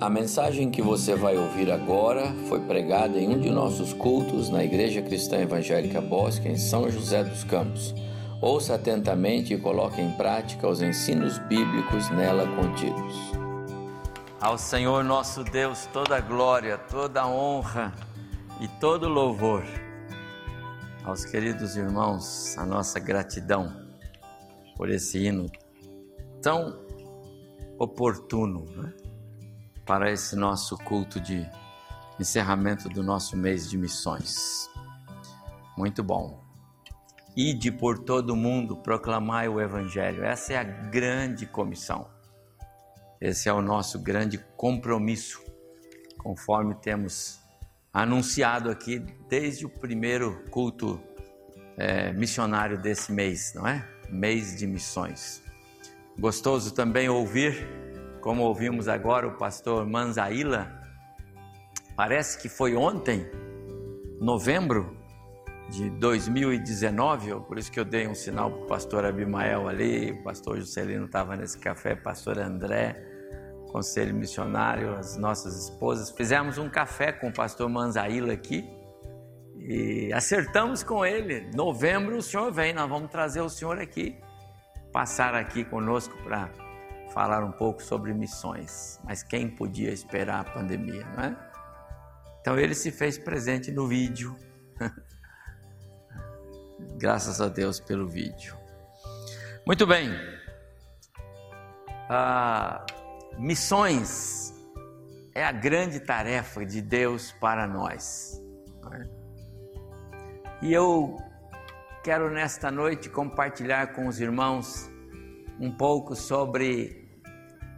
A mensagem que você vai ouvir agora foi pregada em um de nossos cultos na Igreja Cristã Evangélica Bosque, em São José dos Campos. Ouça atentamente e coloque em prática os ensinos bíblicos nela contidos. Ao Senhor nosso Deus toda glória, toda honra e todo louvor. Aos queridos irmãos, a nossa gratidão por esse hino tão oportuno, né? Para esse nosso culto de encerramento do nosso mês de missões. Muito bom. Ide por todo o mundo, proclamai o Evangelho. Essa é a grande comissão. Esse é o nosso grande compromisso, conforme temos anunciado aqui desde o primeiro culto é, missionário desse mês, não é? Mês de missões. Gostoso também ouvir como ouvimos agora o pastor Manzaíla, parece que foi ontem, novembro de 2019, por isso que eu dei um sinal para o pastor Abimael ali, o pastor Juscelino estava nesse café, pastor André, conselho missionário, as nossas esposas, fizemos um café com o pastor Manzaíla aqui e acertamos com ele, novembro o senhor vem, nós vamos trazer o senhor aqui, passar aqui conosco para falar um pouco sobre missões, mas quem podia esperar a pandemia, não é? Então ele se fez presente no vídeo. Graças a Deus pelo vídeo. Muito bem. Ah, missões é a grande tarefa de Deus para nós. É? E eu quero nesta noite compartilhar com os irmãos um pouco sobre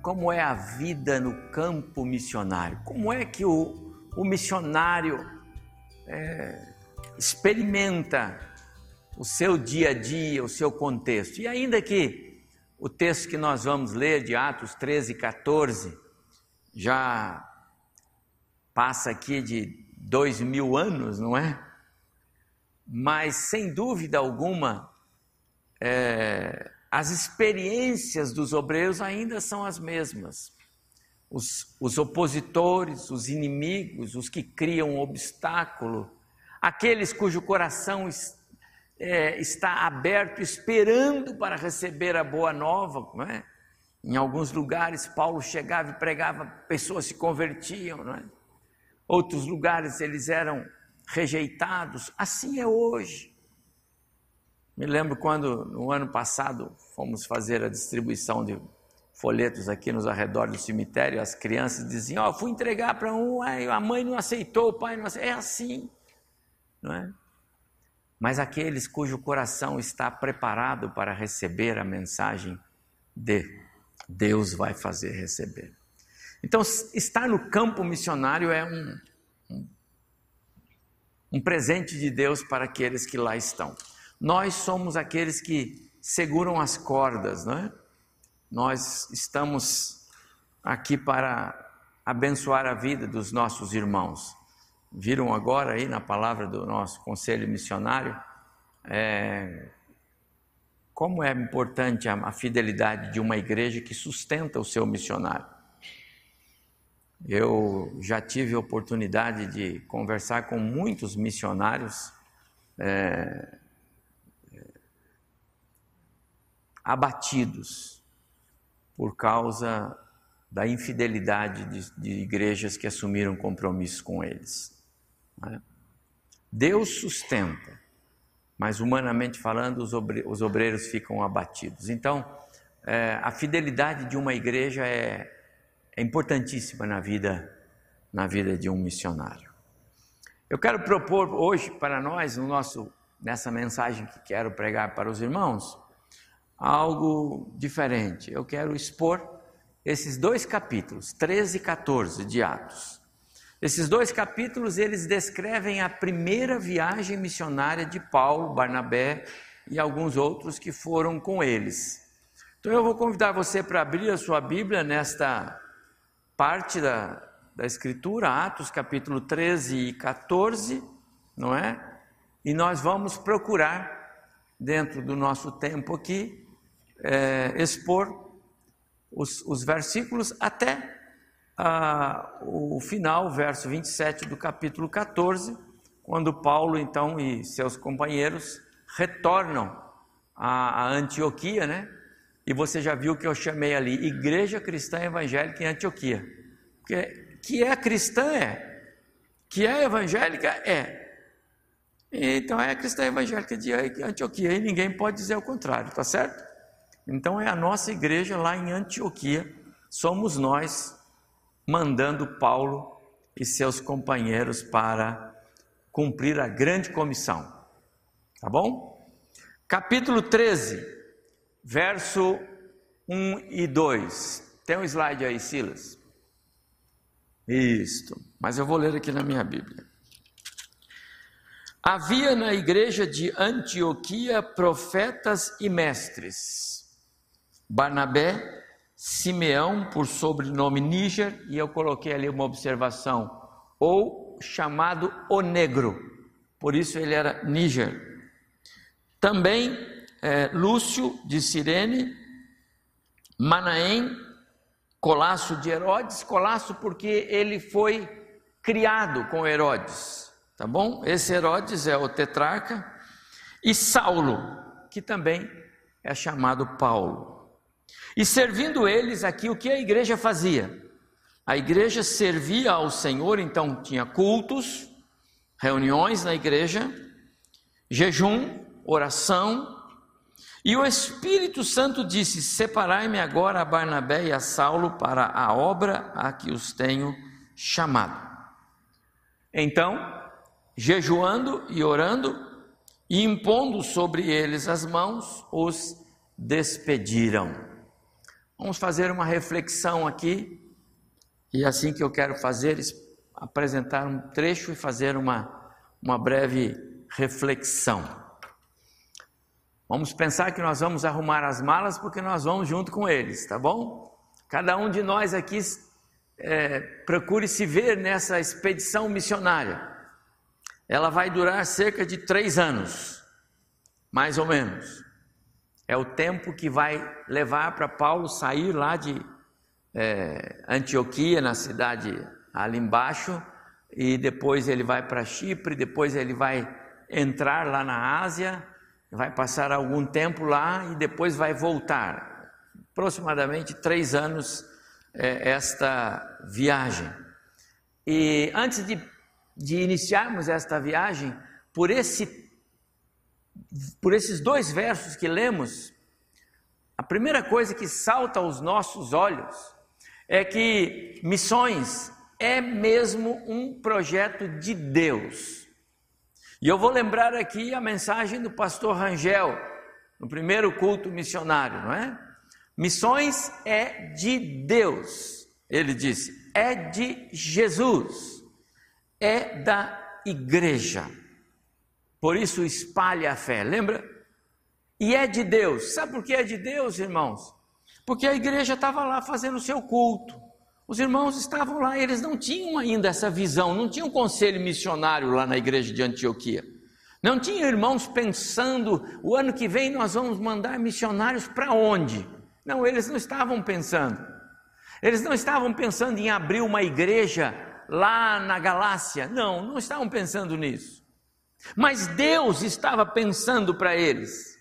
como é a vida no campo missionário, como é que o, o missionário é, experimenta o seu dia a dia, o seu contexto. E ainda que o texto que nós vamos ler de Atos 13 e 14 já passa aqui de dois mil anos, não é? Mas sem dúvida alguma, é, as experiências dos obreiros ainda são as mesmas. Os, os opositores, os inimigos, os que criam um obstáculo, aqueles cujo coração é, está aberto, esperando para receber a boa nova, não é? Em alguns lugares, Paulo chegava e pregava, pessoas se convertiam, não é? Outros lugares eles eram rejeitados. Assim é hoje. Me lembro quando, no ano passado, fomos fazer a distribuição de folhetos aqui nos arredores do cemitério, as crianças diziam: Ó, oh, fui entregar para um, a mãe não aceitou, o pai não aceitou. É assim, não é? Mas aqueles cujo coração está preparado para receber a mensagem de Deus vai fazer receber. Então, estar no campo missionário é um, um, um presente de Deus para aqueles que lá estão. Nós somos aqueles que seguram as cordas, não é? Nós estamos aqui para abençoar a vida dos nossos irmãos. Viram agora aí na palavra do nosso conselho missionário é, como é importante a, a fidelidade de uma igreja que sustenta o seu missionário. Eu já tive a oportunidade de conversar com muitos missionários é, abatidos por causa da infidelidade de, de igrejas que assumiram compromisso com eles. Né? Deus sustenta, mas humanamente falando, os, os obreiros ficam abatidos. Então, é, a fidelidade de uma igreja é, é importantíssima na vida, na vida de um missionário. Eu quero propor hoje para nós, no nosso, nessa mensagem que quero pregar para os irmãos, algo diferente. Eu quero expor esses dois capítulos, 13 e 14 de Atos. Esses dois capítulos eles descrevem a primeira viagem missionária de Paulo, Barnabé e alguns outros que foram com eles. Então eu vou convidar você para abrir a sua Bíblia nesta parte da, da Escritura, Atos capítulo 13 e 14, não é? E nós vamos procurar, dentro do nosso tempo aqui, é, expor os, os versículos até ah, o final, verso 27 do capítulo 14, quando Paulo então e seus companheiros retornam a, Antioquia, né? E você já viu que eu chamei ali Igreja Cristã Evangélica em Antioquia. Que, que é cristã é, que é evangélica é. Então é cristã evangélica de Antioquia e ninguém pode dizer o contrário, tá certo? Então é a nossa igreja lá em Antioquia, somos nós mandando Paulo e seus companheiros para cumprir a grande comissão. Tá bom? Capítulo 13, verso 1 e 2. Tem um slide aí, Silas? Isto, mas eu vou ler aqui na minha Bíblia. Havia na igreja de Antioquia profetas e mestres. Barnabé, Simeão, por sobrenome Níger, e eu coloquei ali uma observação, ou chamado o negro, por isso ele era Níger. Também é, Lúcio de Cirene, Manaém, Colasso de Herodes, Colasso porque ele foi criado com Herodes, tá bom? Esse Herodes é o tetrarca, e Saulo, que também é chamado Paulo. E servindo eles aqui, o que a igreja fazia? A igreja servia ao Senhor, então tinha cultos, reuniões na igreja, jejum, oração, e o Espírito Santo disse: Separai-me agora a Barnabé e a Saulo para a obra a que os tenho chamado. Então, jejuando e orando, e impondo sobre eles as mãos, os despediram. Vamos fazer uma reflexão aqui, e assim que eu quero fazer, apresentar um trecho e fazer uma, uma breve reflexão. Vamos pensar que nós vamos arrumar as malas porque nós vamos junto com eles, tá bom? Cada um de nós aqui é, procure se ver nessa expedição missionária. Ela vai durar cerca de três anos, mais ou menos. É o tempo que vai levar para Paulo sair lá de é, Antioquia, na cidade ali embaixo, e depois ele vai para Chipre, depois ele vai entrar lá na Ásia vai passar algum tempo lá e depois vai voltar. Aproximadamente três anos é, esta viagem. E antes de, de iniciarmos esta viagem, por, esse, por esses dois versos que lemos, a primeira coisa que salta aos nossos olhos é que missões é mesmo um projeto de Deus. E eu vou lembrar aqui a mensagem do pastor Rangel, no primeiro culto missionário, não é? Missões é de Deus, ele disse, é de Jesus, é da igreja. Por isso espalhe a fé, lembra? E é de Deus. Sabe por que é de Deus, irmãos? Porque a igreja estava lá fazendo o seu culto. Os irmãos estavam lá, eles não tinham ainda essa visão, não tinham conselho missionário lá na igreja de Antioquia. Não tinham irmãos pensando, o ano que vem nós vamos mandar missionários para onde? Não, eles não estavam pensando. Eles não estavam pensando em abrir uma igreja lá na Galácia. Não, não estavam pensando nisso. Mas Deus estava pensando para eles.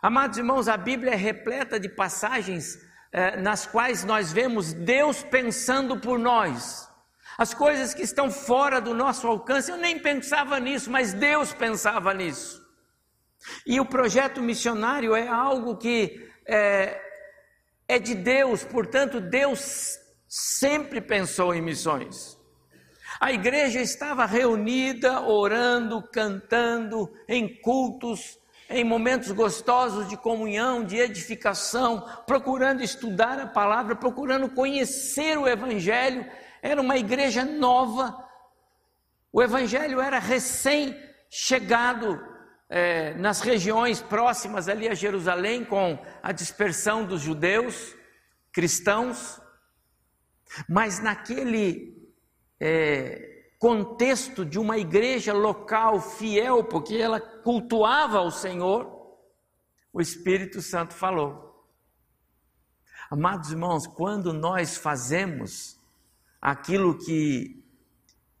Amados irmãos, a Bíblia é repleta de passagens eh, nas quais nós vemos Deus pensando por nós. As coisas que estão fora do nosso alcance, eu nem pensava nisso, mas Deus pensava nisso. E o projeto missionário é algo que é, é de Deus, portanto, Deus sempre pensou em missões. A igreja estava reunida, orando, cantando, em cultos, em momentos gostosos de comunhão, de edificação, procurando estudar a palavra, procurando conhecer o Evangelho. Era uma igreja nova, o Evangelho era recém-chegado é, nas regiões próximas ali a Jerusalém, com a dispersão dos judeus cristãos, mas naquele é, contexto de uma igreja local fiel, porque ela cultuava o Senhor, o Espírito Santo falou. Amados irmãos, quando nós fazemos aquilo que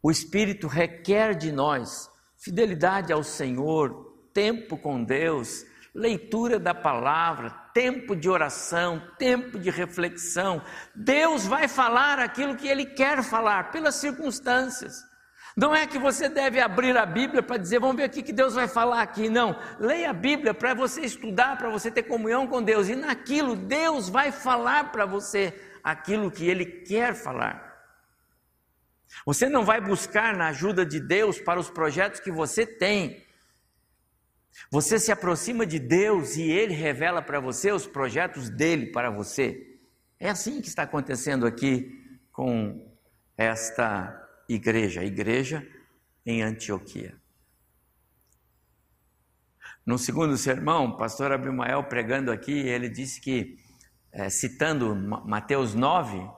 o Espírito requer de nós: fidelidade ao Senhor, tempo com Deus, leitura da palavra, tempo de oração, tempo de reflexão. Deus vai falar aquilo que Ele quer falar, pelas circunstâncias. Não é que você deve abrir a Bíblia para dizer, vamos ver o que Deus vai falar aqui. Não. Leia a Bíblia para você estudar, para você ter comunhão com Deus. E naquilo, Deus vai falar para você aquilo que Ele quer falar. Você não vai buscar na ajuda de Deus para os projetos que você tem. Você se aproxima de Deus e Ele revela para você os projetos dele para você. É assim que está acontecendo aqui com esta igreja, a igreja em Antioquia. No segundo sermão, o pastor Abimael pregando aqui, ele disse que, é, citando Mateus 9,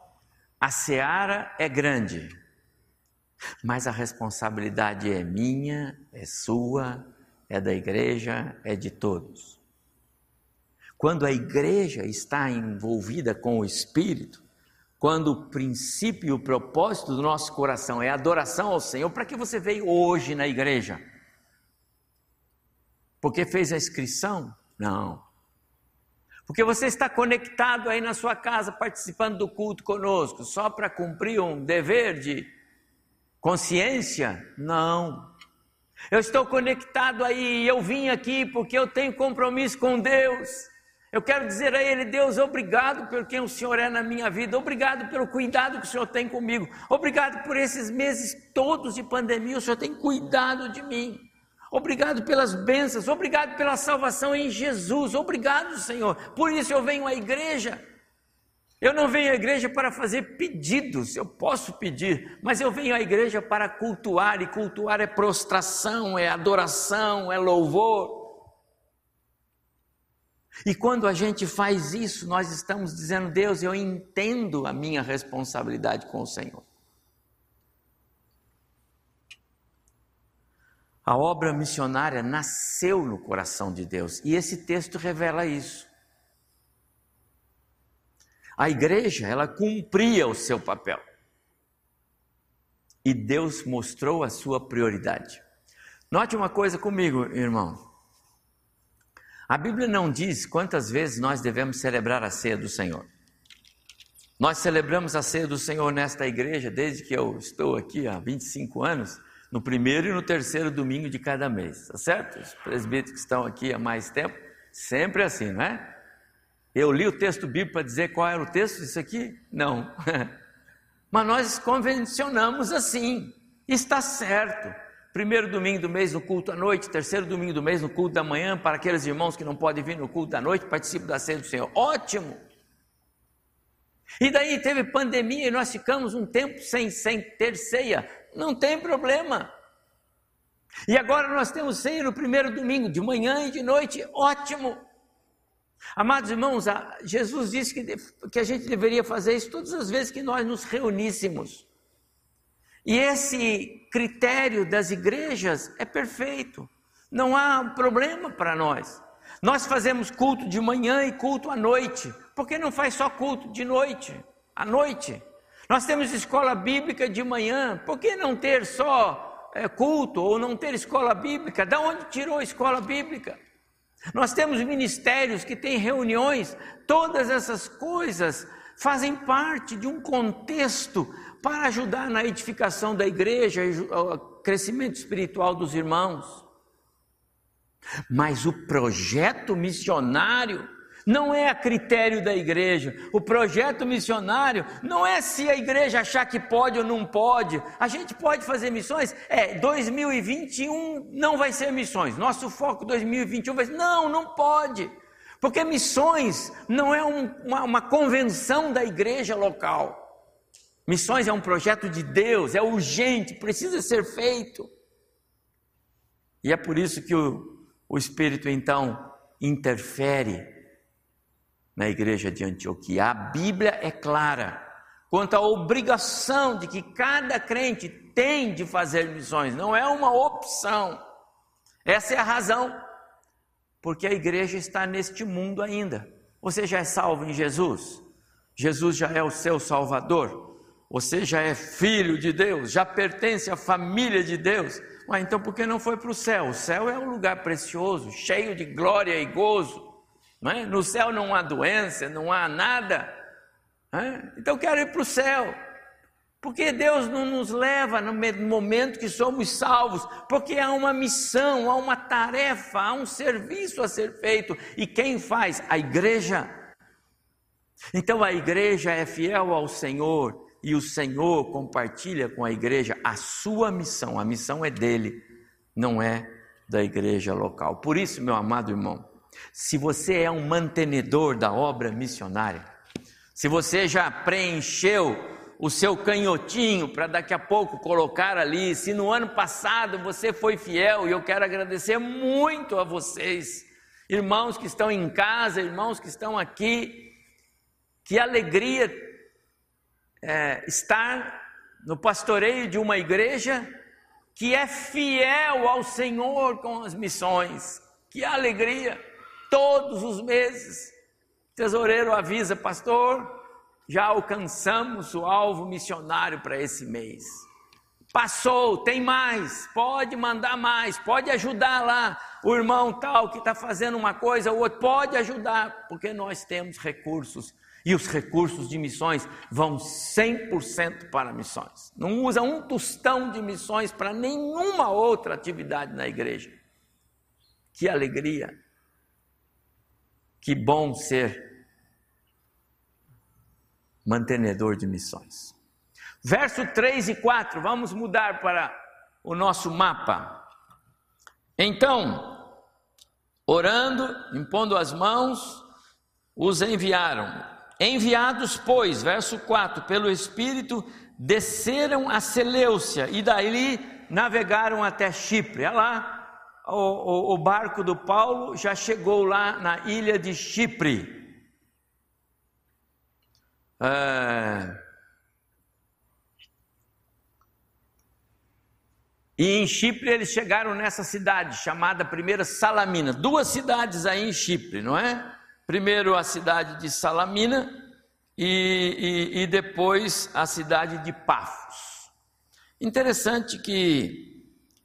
a seara é grande, mas a responsabilidade é minha, é sua, é da igreja, é de todos. Quando a igreja está envolvida com o Espírito, quando o princípio e o propósito do nosso coração é adoração ao Senhor, para que você veio hoje na igreja? Porque fez a inscrição? Não. Porque você está conectado aí na sua casa, participando do culto conosco, só para cumprir um dever de consciência? Não. Eu estou conectado aí, eu vim aqui porque eu tenho compromisso com Deus. Eu quero dizer a Ele, Deus, obrigado por quem o Senhor é na minha vida, obrigado pelo cuidado que o Senhor tem comigo, obrigado por esses meses todos de pandemia, o Senhor tem cuidado de mim, obrigado pelas bênçãos, obrigado pela salvação em Jesus, obrigado, Senhor, por isso eu venho à igreja. Eu não venho à igreja para fazer pedidos, eu posso pedir, mas eu venho à igreja para cultuar, e cultuar é prostração, é adoração, é louvor. E quando a gente faz isso, nós estamos dizendo: Deus, eu entendo a minha responsabilidade com o Senhor. A obra missionária nasceu no coração de Deus e esse texto revela isso. A igreja, ela cumpria o seu papel. E Deus mostrou a sua prioridade. Note uma coisa comigo, irmão. A Bíblia não diz quantas vezes nós devemos celebrar a ceia do Senhor. Nós celebramos a ceia do Senhor nesta igreja desde que eu estou aqui há 25 anos, no primeiro e no terceiro domingo de cada mês, tá certo? Os presbíteros que estão aqui há mais tempo, sempre assim, não é? Eu li o texto bíblico para dizer qual era o texto disso aqui? Não. Mas nós convencionamos assim, está certo primeiro domingo do mês no culto à noite, terceiro domingo do mês no culto da manhã, para aqueles irmãos que não podem vir no culto da noite, participem da ceia do Senhor. Ótimo! E daí teve pandemia e nós ficamos um tempo sem, sem ter ceia. Não tem problema. E agora nós temos ceia no primeiro domingo, de manhã e de noite. Ótimo! Amados irmãos, Jesus disse que, que a gente deveria fazer isso todas as vezes que nós nos reuníssemos. E esse critério das igrejas é perfeito. Não há problema para nós. Nós fazemos culto de manhã e culto à noite. Por que não faz só culto de noite? À noite. Nós temos escola bíblica de manhã. Por que não ter só é, culto ou não ter escola bíblica? Da onde tirou a escola bíblica? Nós temos ministérios que têm reuniões. Todas essas coisas fazem parte de um contexto para ajudar na edificação da igreja e o crescimento espiritual dos irmãos. Mas o projeto missionário não é a critério da igreja. O projeto missionário não é se a igreja achar que pode ou não pode. A gente pode fazer missões? É, 2021 não vai ser missões. Nosso foco 2021 vai ser. Não, não pode. Porque missões não é um, uma, uma convenção da igreja local. Missões é um projeto de Deus, é urgente, precisa ser feito. E é por isso que o, o Espírito então interfere na igreja de Antioquia. A Bíblia é clara quanto à obrigação de que cada crente tem de fazer missões, não é uma opção. Essa é a razão, porque a igreja está neste mundo ainda. Você já é salvo em Jesus? Jesus já é o seu Salvador? você já é filho de Deus, já pertence à família de Deus. Ué, então por que não foi para o céu? O céu é um lugar precioso, cheio de glória e gozo. É? No céu não há doença, não há nada. É? Então quero ir para o céu. Porque Deus não nos leva no momento que somos salvos, porque há uma missão, há uma tarefa, há um serviço a ser feito. E quem faz? A igreja. Então a igreja é fiel ao Senhor e o Senhor compartilha com a igreja a sua missão. A missão é dele, não é da igreja local. Por isso, meu amado irmão, se você é um mantenedor da obra missionária, se você já preencheu o seu canhotinho para daqui a pouco colocar ali. Se no ano passado você foi fiel, e eu quero agradecer muito a vocês, irmãos que estão em casa, irmãos que estão aqui, que alegria é, estar no pastoreio de uma igreja que é fiel ao Senhor com as missões. Que alegria! Todos os meses, tesoureiro avisa, pastor, já alcançamos o alvo missionário para esse mês. Passou, tem mais, pode mandar mais, pode ajudar lá o irmão tal que está fazendo uma coisa, o outro pode ajudar, porque nós temos recursos e os recursos de missões vão 100% para missões. Não usa um tostão de missões para nenhuma outra atividade na igreja. Que alegria! Que bom ser mantenedor de missões. Verso 3 e 4, vamos mudar para o nosso mapa. Então, orando, impondo as mãos, os enviaram. Enviados, pois, verso 4, pelo Espírito, desceram a Seleucia e daí navegaram até Chipre. Olha lá, o, o, o barco do Paulo já chegou lá na ilha de Chipre. É... E em Chipre eles chegaram nessa cidade chamada primeira Salamina. Duas cidades aí em Chipre, não é? Primeiro a cidade de Salamina e, e, e depois a cidade de Pafos. Interessante que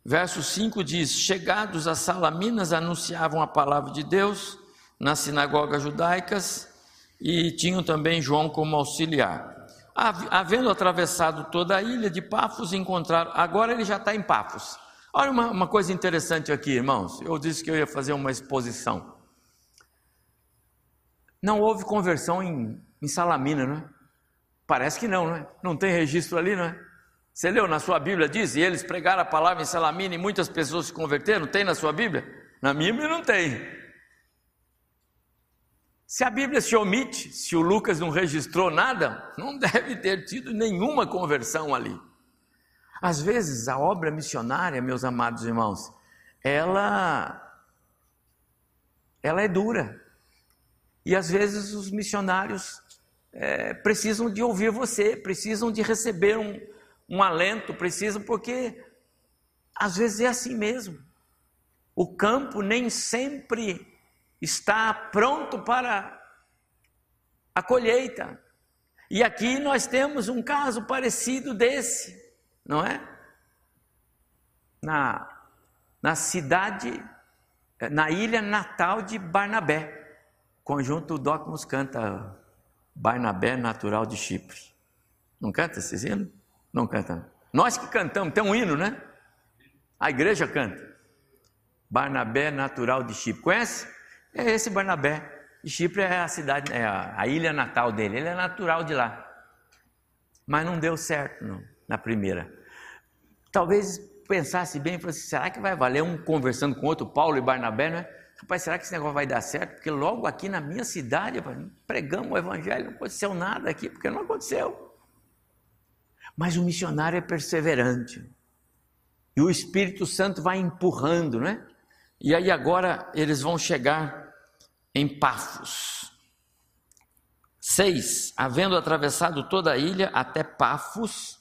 verso 5 diz: Chegados a Salaminas, anunciavam a palavra de Deus nas sinagogas judaicas e tinham também João como auxiliar. Havendo atravessado toda a ilha de Pafos, encontraram. Agora ele já está em Pafos. Olha uma, uma coisa interessante aqui, irmãos. Eu disse que eu ia fazer uma exposição. Não houve conversão em, em Salamina, não é? Parece que não, não é? Não tem registro ali, não é? Você leu na sua Bíblia, diz, e eles pregaram a palavra em Salamina e muitas pessoas se converteram? Tem na sua Bíblia? Na minha não tem. Se a Bíblia se omite, se o Lucas não registrou nada, não deve ter tido nenhuma conversão ali. Às vezes a obra missionária, meus amados irmãos, ela ela é dura. E às vezes os missionários é, precisam de ouvir você, precisam de receber um, um alento, precisam, porque às vezes é assim mesmo. O campo nem sempre está pronto para a colheita. E aqui nós temos um caso parecido desse, não é? Na, na cidade, na ilha natal de Barnabé. Conjunto Docmus canta Barnabé natural de Chipre. Não canta esse hino? Não canta. Nós que cantamos, tem um hino, né? A igreja canta. Barnabé natural de Chipre. Conhece? É esse Barnabé. Chipre é a cidade, é a, ilha natal dele. Ele é natural de lá. Mas não deu certo não, na primeira. Talvez pensasse bem falasse: será que vai valer um conversando com outro, Paulo e Barnabé, não é? Rapaz, será que esse negócio vai dar certo? Porque logo aqui na minha cidade, pregamos o evangelho, não aconteceu nada aqui, porque não aconteceu. Mas o missionário é perseverante. E o Espírito Santo vai empurrando, não é? E aí agora eles vão chegar em Pafos. 6. Havendo atravessado toda a ilha até Pafos,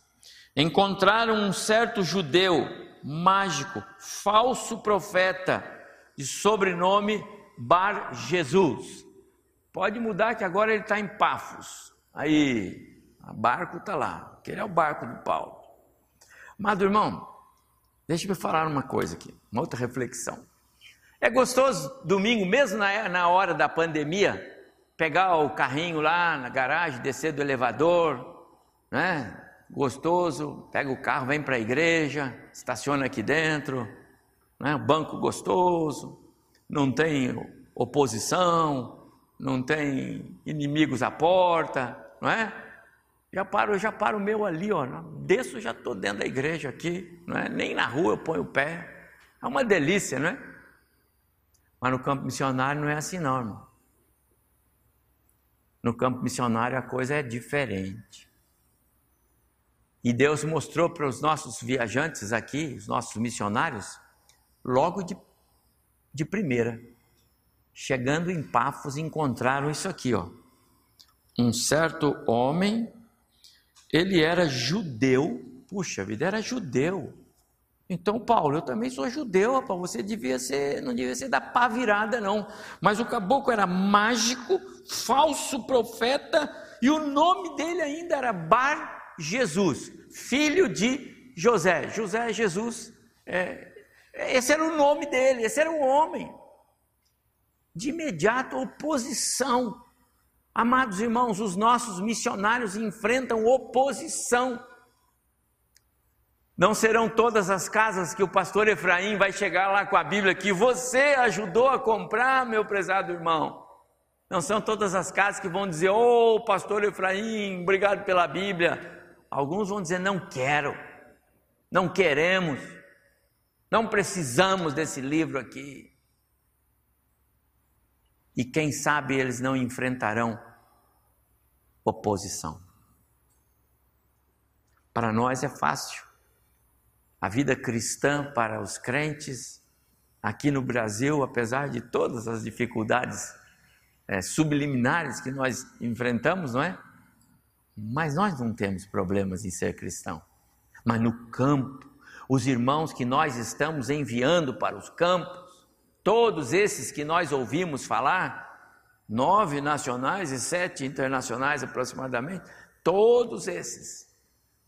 encontraram um certo judeu mágico, falso profeta, de sobrenome Bar Jesus. Pode mudar que agora ele está em Pafos. Aí, O barco está lá. Aquele é o barco de Paulo. Amado irmão, deixa eu falar uma coisa aqui, uma outra reflexão. É gostoso domingo, mesmo na, na hora da pandemia, pegar o carrinho lá na garagem, descer do elevador, né? Gostoso, pega o carro, vem para a igreja, estaciona aqui dentro, né? banco gostoso, não tem oposição, não tem inimigos à porta, não é? Já paro, já paro o meu ali, ó. Desço, já estou dentro da igreja aqui, não é? Nem na rua eu ponho o pé. É uma delícia, não é? Mas no campo missionário não é assim, não, irmão. No campo missionário a coisa é diferente. E Deus mostrou para os nossos viajantes aqui, os nossos missionários, logo de, de primeira. Chegando em Pafos, encontraram isso aqui, ó. Um certo homem, ele era judeu, puxa vida, era judeu. Então, Paulo, eu também sou judeu, rapaz, você devia ser, não devia ser da pá virada, não. Mas o caboclo era mágico, falso profeta, e o nome dele ainda era Bar Jesus, filho de José. José Jesus, é, esse era o nome dele, esse era o homem de imediato oposição. Amados irmãos, os nossos missionários enfrentam oposição. Não serão todas as casas que o pastor Efraim vai chegar lá com a Bíblia que você ajudou a comprar, meu prezado irmão. Não são todas as casas que vão dizer, oh, pastor Efraim, obrigado pela Bíblia. Alguns vão dizer, não quero, não queremos, não precisamos desse livro aqui e quem sabe eles não enfrentarão oposição. Para nós é fácil. A vida cristã para os crentes aqui no Brasil, apesar de todas as dificuldades é, subliminares que nós enfrentamos, não é? Mas nós não temos problemas em ser cristão. Mas no campo, os irmãos que nós estamos enviando para os campos, Todos esses que nós ouvimos falar, nove nacionais e sete internacionais aproximadamente, todos esses,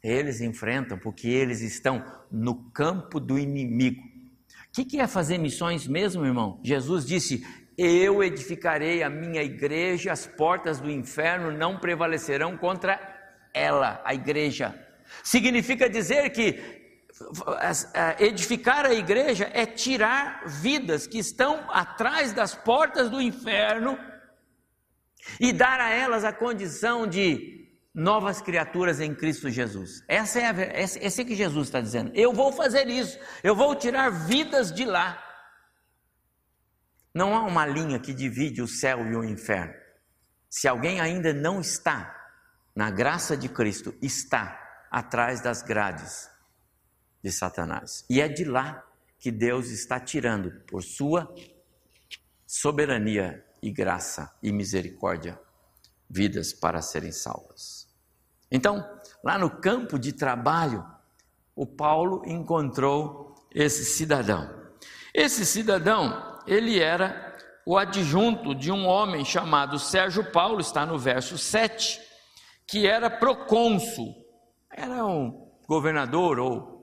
eles enfrentam porque eles estão no campo do inimigo. O que, é fazer missões mesmo, irmão? Jesus disse: Eu edificarei a minha igreja, as portas do inferno não prevalecerão contra ela, a igreja. Significa dizer que edificar a igreja é tirar vidas que estão atrás das portas do inferno e dar a elas a condição de novas criaturas em Cristo Jesus. Essa é a, é que Jesus está dizendo. Eu vou fazer isso. Eu vou tirar vidas de lá. Não há uma linha que divide o céu e o inferno. Se alguém ainda não está na graça de Cristo, está atrás das grades de Satanás. E é de lá que Deus está tirando, por sua soberania e graça e misericórdia, vidas para serem salvas. Então, lá no campo de trabalho, o Paulo encontrou esse cidadão. Esse cidadão, ele era o adjunto de um homem chamado Sérgio Paulo, está no verso 7, que era procônsul, era um governador ou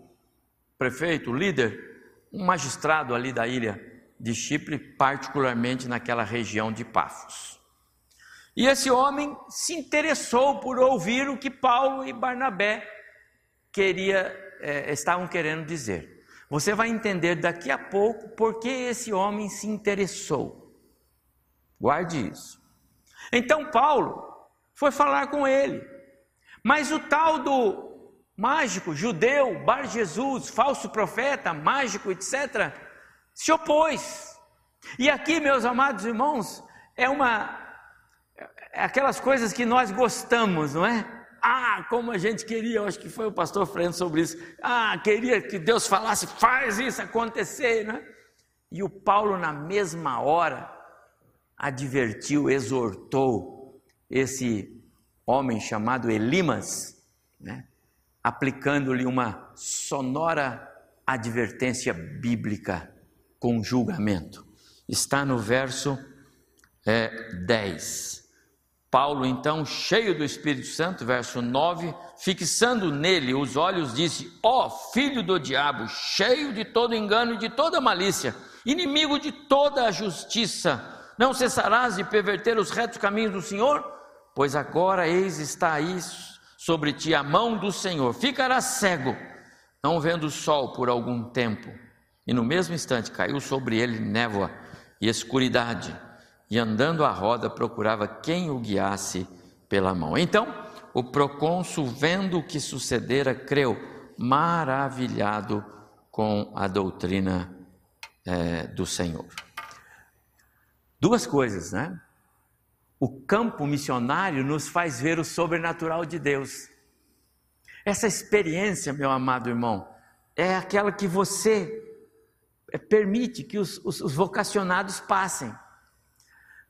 prefeito, líder, um magistrado ali da ilha de Chipre, particularmente naquela região de Pafos. E esse homem se interessou por ouvir o que Paulo e Barnabé queria, é, estavam querendo dizer. Você vai entender daqui a pouco por que esse homem se interessou. Guarde isso. Então Paulo foi falar com ele, mas o tal do mágico, judeu, Bar Jesus, falso profeta, mágico, etc., se opôs. E aqui, meus amados irmãos, é uma é aquelas coisas que nós gostamos, não é? Ah, como a gente queria, eu acho que foi o pastor falando sobre isso. Ah, queria que Deus falasse, faz isso acontecer, né? E o Paulo, na mesma hora, advertiu, exortou esse homem chamado Elimas, né? Aplicando-lhe uma sonora advertência bíblica com julgamento. Está no verso é, 10. Paulo, então, cheio do Espírito Santo, verso 9, fixando nele os olhos, disse: Ó oh, filho do diabo, cheio de todo engano e de toda malícia, inimigo de toda a justiça, não cessarás de perverter os retos caminhos do Senhor? Pois agora, eis, está aí sobre ti a mão do Senhor, ficarás cego, não vendo o sol por algum tempo. E no mesmo instante caiu sobre ele névoa e escuridade e andando à roda procurava quem o guiasse pela mão. Então, o procônsul, vendo o que sucedera, creu, maravilhado com a doutrina é, do Senhor. Duas coisas, né? O campo missionário nos faz ver o sobrenatural de Deus. Essa experiência, meu amado irmão, é aquela que você é, permite que os, os, os vocacionados passem.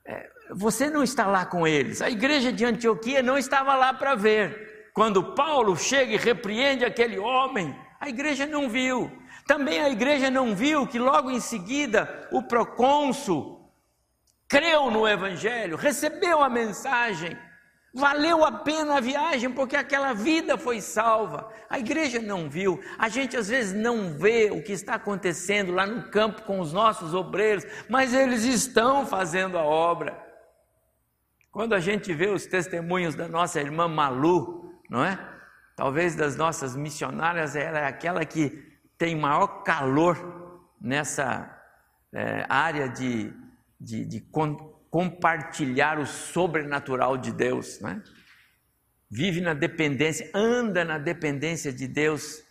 É, você não está lá com eles. A igreja de Antioquia não estava lá para ver. Quando Paulo chega e repreende aquele homem, a igreja não viu. Também a igreja não viu que logo em seguida o procônsul creu no evangelho, recebeu a mensagem Valeu a pena a viagem porque aquela vida foi salva. A igreja não viu. A gente às vezes não vê o que está acontecendo lá no campo com os nossos obreiros, mas eles estão fazendo a obra. Quando a gente vê os testemunhos da nossa irmã Malu, não é? Talvez das nossas missionárias, ela é aquela que tem maior calor nessa é, área de, de, de compartilhar o sobrenatural de Deus, né? Vive na dependência, anda na dependência de Deus.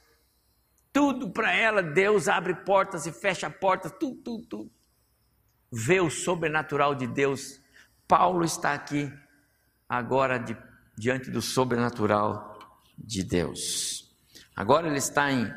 Tudo para ela, Deus abre portas e fecha portas, tudo, tudo, tudo. Vê o sobrenatural de Deus. Paulo está aqui agora de, diante do sobrenatural de Deus. Agora ele está em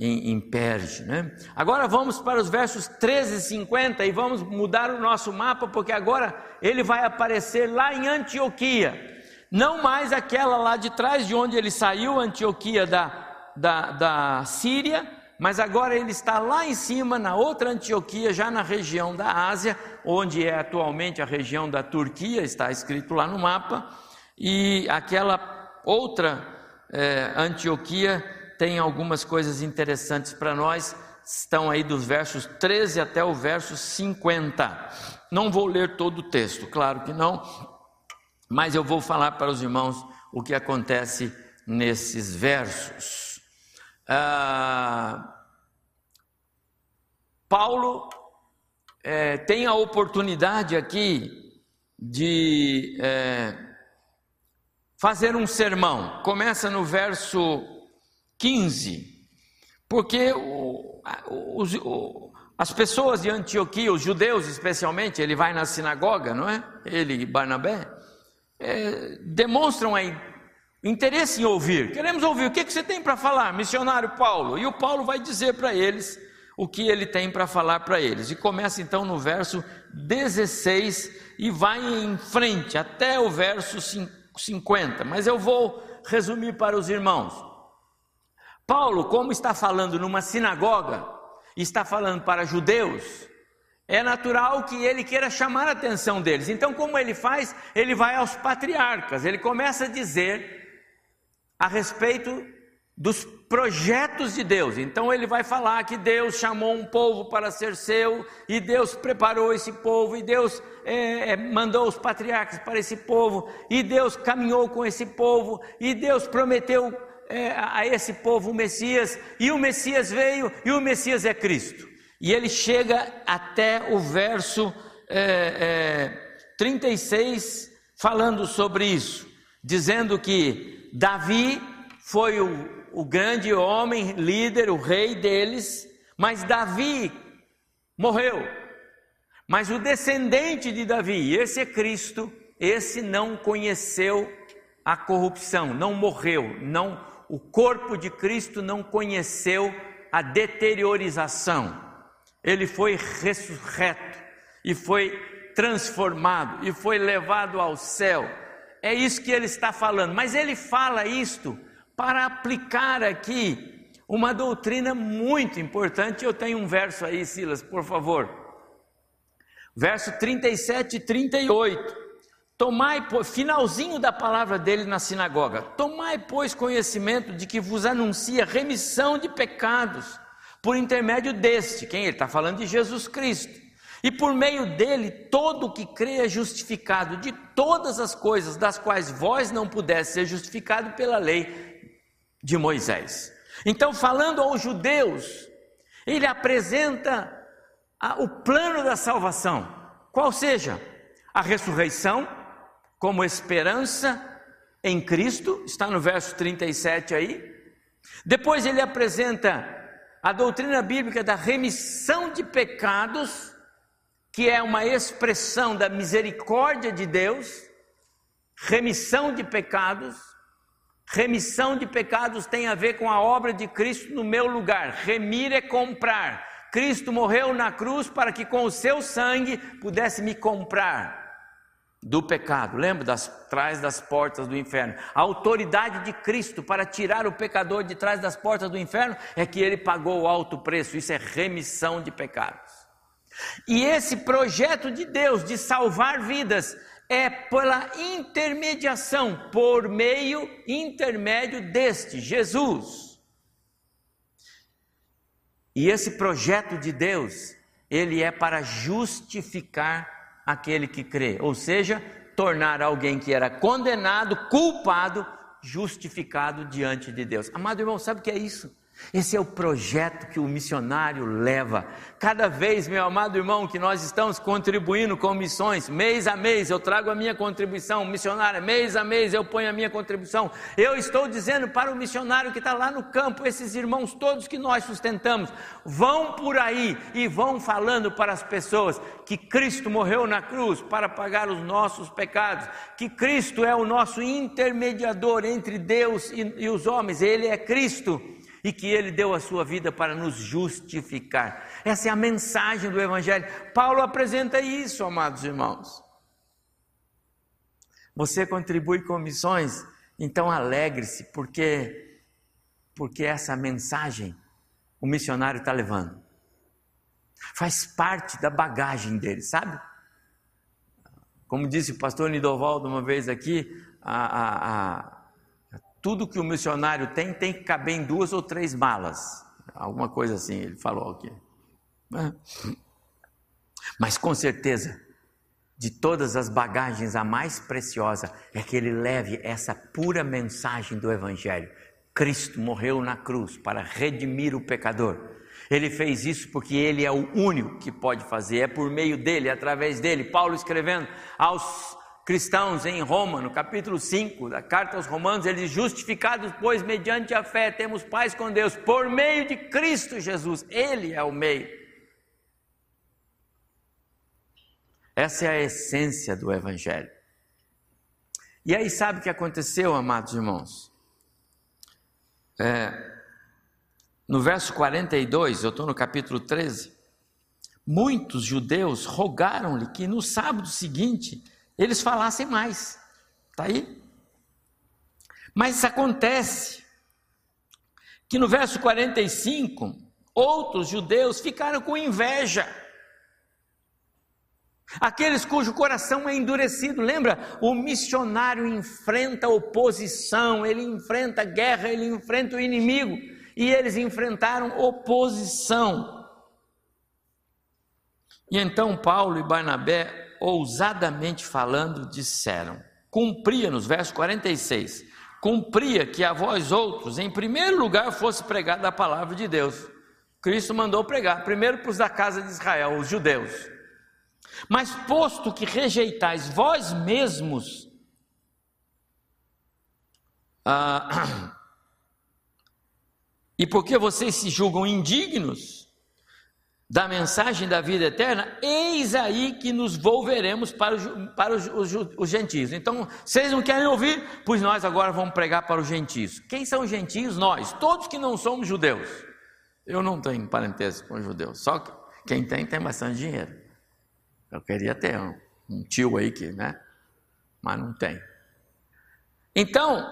em, em Perge. Né? Agora vamos para os versos 13 e 50 e vamos mudar o nosso mapa, porque agora ele vai aparecer lá em Antioquia. Não mais aquela lá de trás de onde ele saiu, Antioquia da, da, da Síria, mas agora ele está lá em cima, na outra Antioquia, já na região da Ásia, onde é atualmente a região da Turquia, está escrito lá no mapa, e aquela outra é, Antioquia tem algumas coisas interessantes para nós, estão aí dos versos 13 até o verso 50. Não vou ler todo o texto, claro que não, mas eu vou falar para os irmãos o que acontece nesses versos. Ah, Paulo é, tem a oportunidade aqui de é, fazer um sermão. Começa no verso 15, porque o, os, o, as pessoas de Antioquia, os judeus especialmente, ele vai na sinagoga, não é? Ele e Barnabé, é, demonstram aí interesse em ouvir. Queremos ouvir, o que, que você tem para falar, missionário Paulo? E o Paulo vai dizer para eles o que ele tem para falar para eles. E começa então no verso 16 e vai em frente até o verso 50. Mas eu vou resumir para os irmãos. Paulo, como está falando numa sinagoga, está falando para judeus, é natural que ele queira chamar a atenção deles. Então, como ele faz? Ele vai aos patriarcas, ele começa a dizer a respeito dos projetos de Deus. Então, ele vai falar que Deus chamou um povo para ser seu, e Deus preparou esse povo, e Deus é, é mandou os patriarcas para esse povo, e Deus caminhou com esse povo, e Deus prometeu é, a esse povo o Messias, e o Messias veio, e o Messias é Cristo. E ele chega até o verso é, é, 36, falando sobre isso, dizendo que Davi foi o, o grande homem, líder, o rei deles, mas Davi morreu. Mas o descendente de Davi, esse é Cristo, esse não conheceu a corrupção, não morreu, não o corpo de Cristo não conheceu a deteriorização. Ele foi ressurreto e foi transformado e foi levado ao céu. É isso que ele está falando, mas ele fala isto para aplicar aqui uma doutrina muito importante. Eu tenho um verso aí, Silas, por favor. Verso 37 e 38. Tomai, finalzinho da palavra dele na sinagoga, tomai, pois, conhecimento de que vos anuncia remissão de pecados por intermédio deste, quem ele está falando de Jesus Cristo. E por meio dele, todo o que crê é justificado de todas as coisas das quais vós não pudesse ser justificado pela lei de Moisés. Então, falando aos judeus, ele apresenta a, o plano da salvação, qual seja a ressurreição, como esperança em Cristo, está no verso 37 aí. Depois ele apresenta a doutrina bíblica da remissão de pecados, que é uma expressão da misericórdia de Deus, remissão de pecados. Remissão de pecados tem a ver com a obra de Cristo no meu lugar. Remir é comprar. Cristo morreu na cruz para que com o seu sangue pudesse me comprar do pecado. Lembra das trás das portas do inferno? A autoridade de Cristo para tirar o pecador de trás das portas do inferno é que ele pagou o alto preço. Isso é remissão de pecados. E esse projeto de Deus de salvar vidas é pela intermediação, por meio intermédio deste Jesus. E esse projeto de Deus, ele é para justificar aquele que crê, ou seja, tornar alguém que era condenado, culpado, justificado diante de Deus. Amado irmão, sabe o que é isso? Esse é o projeto que o missionário leva. Cada vez, meu amado irmão, que nós estamos contribuindo com missões, mês a mês eu trago a minha contribuição, missionária, mês a mês eu ponho a minha contribuição. Eu estou dizendo para o missionário que está lá no campo, esses irmãos todos que nós sustentamos, vão por aí e vão falando para as pessoas que Cristo morreu na cruz para pagar os nossos pecados, que Cristo é o nosso intermediador entre Deus e, e os homens, Ele é Cristo e que ele deu a sua vida para nos justificar. Essa é a mensagem do Evangelho. Paulo apresenta isso, amados irmãos. Você contribui com missões, então alegre-se, porque porque essa mensagem o missionário está levando. Faz parte da bagagem dele, sabe? Como disse o pastor Nidovaldo uma vez aqui, a, a, a tudo que o missionário tem tem que caber em duas ou três malas. Alguma coisa assim, ele falou aqui. Mas com certeza, de todas as bagagens, a mais preciosa é que ele leve essa pura mensagem do Evangelho. Cristo morreu na cruz para redimir o pecador. Ele fez isso porque ele é o único que pode fazer, é por meio dele, através dele. Paulo escrevendo aos cristãos em Roma, no capítulo 5 da carta aos Romanos, eles justificados, pois, mediante a fé, temos paz com Deus, por meio de Cristo Jesus, Ele é o meio. Essa é a essência do Evangelho. E aí, sabe o que aconteceu, amados irmãos? É, no verso 42, eu estou no capítulo 13. Muitos judeus rogaram-lhe que no sábado seguinte eles falassem mais. Está aí? Mas acontece que no verso 45, outros judeus ficaram com inveja. Aqueles cujo coração é endurecido, lembra? O missionário enfrenta oposição, ele enfrenta guerra, ele enfrenta o inimigo, e eles enfrentaram oposição. E então Paulo e Barnabé ousadamente falando, disseram: cumpria, nos versos 46, cumpria que a vós outros, em primeiro lugar, fosse pregada a palavra de Deus. Cristo mandou pregar, primeiro para os da casa de Israel, os judeus. Mas posto que rejeitais vós mesmos, ah, e porque vocês se julgam indignos, da mensagem da vida eterna, eis aí que nos volveremos para, os, para os, os, os, gentios. Então, vocês não querem ouvir? Pois nós agora vamos pregar para os gentios. Quem são os gentios? Nós, todos que não somos judeus. Eu não tenho parentesco com judeus, só que quem tem, tem bastante dinheiro. Eu queria ter um, um tio aí que, né? Mas não tem. Então,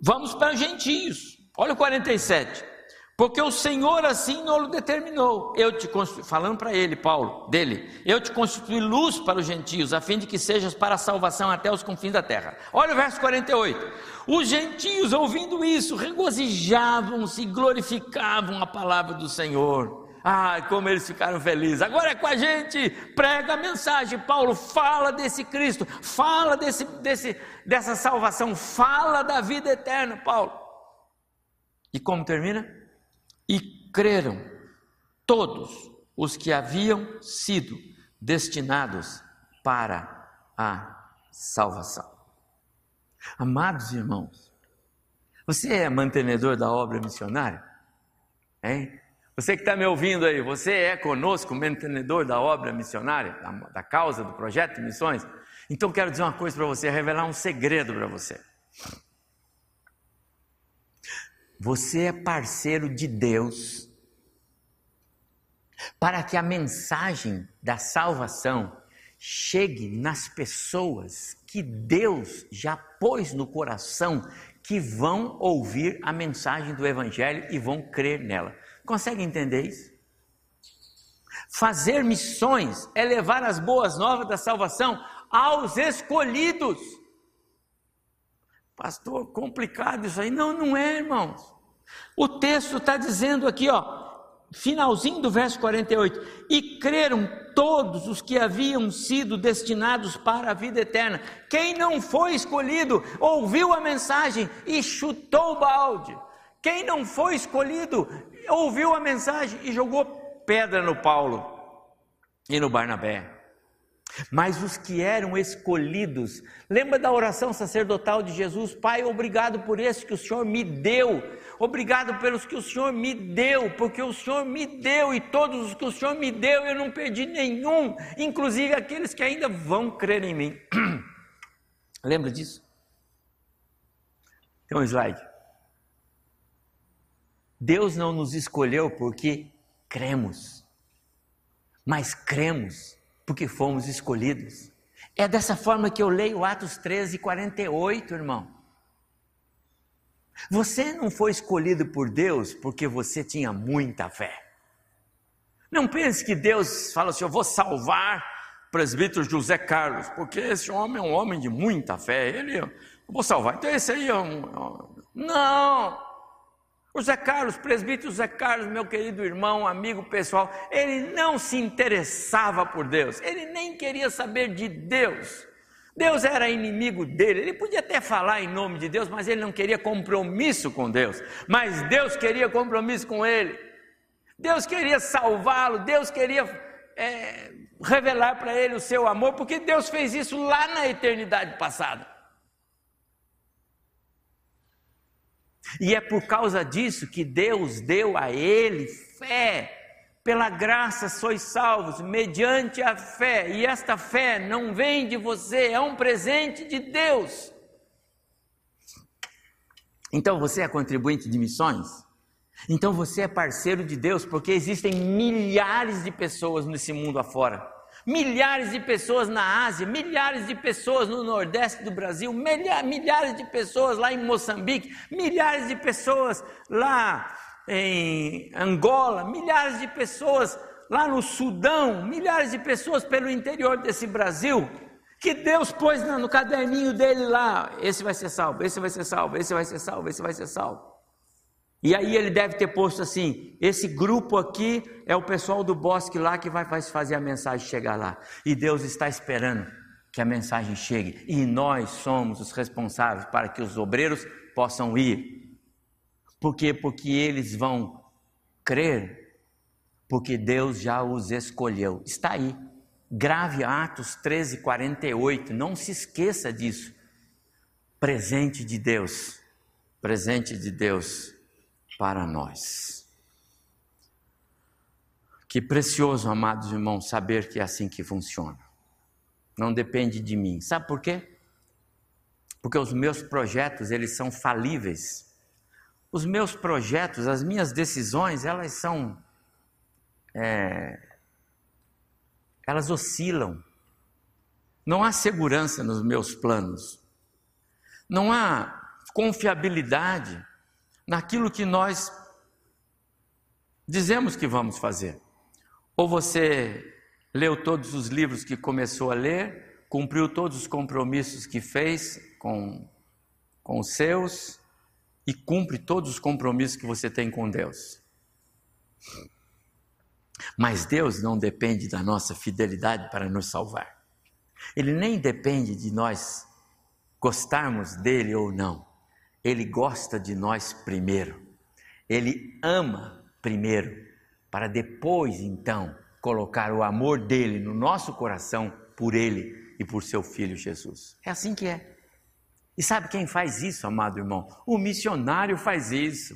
vamos para os gentios. Olha o 47. Porque o Senhor assim não determinou. Eu te falando para ele, Paulo, dele, eu te constituí luz para os gentios, a fim de que sejas para a salvação até os confins da terra. Olha o verso 48. Os gentios, ouvindo isso, regozijavam-se e glorificavam a palavra do Senhor. Ah, como eles ficaram felizes. Agora é com a gente. Prega a mensagem. Paulo fala desse Cristo, fala desse, desse, dessa salvação, fala da vida eterna, Paulo. E como termina? E creram todos os que haviam sido destinados para a salvação. Amados irmãos, você é mantenedor da obra missionária? Hein? Você que está me ouvindo aí, você é conosco mantenedor da obra missionária, da, da causa do projeto de missões? Então quero dizer uma coisa para você, revelar um segredo para você. Você é parceiro de Deus para que a mensagem da salvação chegue nas pessoas que Deus já pôs no coração que vão ouvir a mensagem do Evangelho e vão crer nela. Consegue entender isso? Fazer missões é levar as boas novas da salvação aos escolhidos. Pastor, complicado isso aí. Não, não é, irmãos. O texto está dizendo aqui, ó, finalzinho do verso 48: E creram todos os que haviam sido destinados para a vida eterna. Quem não foi escolhido, ouviu a mensagem e chutou o balde. Quem não foi escolhido, ouviu a mensagem e jogou pedra no Paulo e no Barnabé. Mas os que eram escolhidos, lembra da oração sacerdotal de Jesus? Pai, obrigado por esse que o Senhor me deu, obrigado pelos que o Senhor me deu, porque o Senhor me deu e todos os que o Senhor me deu eu não perdi nenhum, inclusive aqueles que ainda vão crer em mim. lembra disso? Tem um slide. Deus não nos escolheu porque cremos, mas cremos porque fomos escolhidos. É dessa forma que eu leio Atos 13, 48, irmão. Você não foi escolhido por Deus porque você tinha muita fé. Não pense que Deus fala assim: eu vou salvar o presbítero José Carlos, porque esse homem é um homem de muita fé. Ele, eu vou salvar. Então esse aí é um. É não! O Zé Carlos, presbítero Zé Carlos, meu querido irmão, amigo pessoal, ele não se interessava por Deus, ele nem queria saber de Deus. Deus era inimigo dele, ele podia até falar em nome de Deus, mas ele não queria compromisso com Deus, mas Deus queria compromisso com ele. Deus queria salvá-lo, Deus queria é, revelar para ele o seu amor, porque Deus fez isso lá na eternidade passada. E é por causa disso que Deus deu a ele fé. Pela graça sois salvos, mediante a fé. E esta fé não vem de você, é um presente de Deus. Então você é contribuinte de missões? Então você é parceiro de Deus, porque existem milhares de pessoas nesse mundo afora milhares de pessoas na Ásia, milhares de pessoas no Nordeste do Brasil, milhares de pessoas lá em Moçambique, milhares de pessoas lá em Angola, milhares de pessoas lá no Sudão, milhares de pessoas pelo interior desse Brasil, que Deus pôs no caderninho dele lá: esse vai ser salvo, esse vai ser salvo, esse vai ser salvo, esse vai ser salvo. E aí ele deve ter posto assim: esse grupo aqui é o pessoal do bosque lá que vai fazer a mensagem chegar lá. E Deus está esperando que a mensagem chegue. E nós somos os responsáveis para que os obreiros possam ir. Por quê? Porque eles vão crer, porque Deus já os escolheu. Está aí. Grave Atos 13, 48. Não se esqueça disso. Presente de Deus. Presente de Deus para nós. Que precioso, amados irmãos, saber que é assim que funciona. Não depende de mim. Sabe por quê? Porque os meus projetos, eles são falíveis. Os meus projetos, as minhas decisões, elas são. É, elas oscilam. Não há segurança nos meus planos. Não há confiabilidade naquilo que nós dizemos que vamos fazer. Ou você leu todos os livros que começou a ler, cumpriu todos os compromissos que fez com, com os seus e cumpre todos os compromissos que você tem com Deus. Mas Deus não depende da nossa fidelidade para nos salvar. Ele nem depende de nós gostarmos dele ou não. Ele gosta de nós primeiro. Ele ama primeiro, para depois então colocar o amor dele no nosso coração por ele e por seu filho Jesus. É assim que é. E sabe quem faz isso, amado irmão? O missionário faz isso.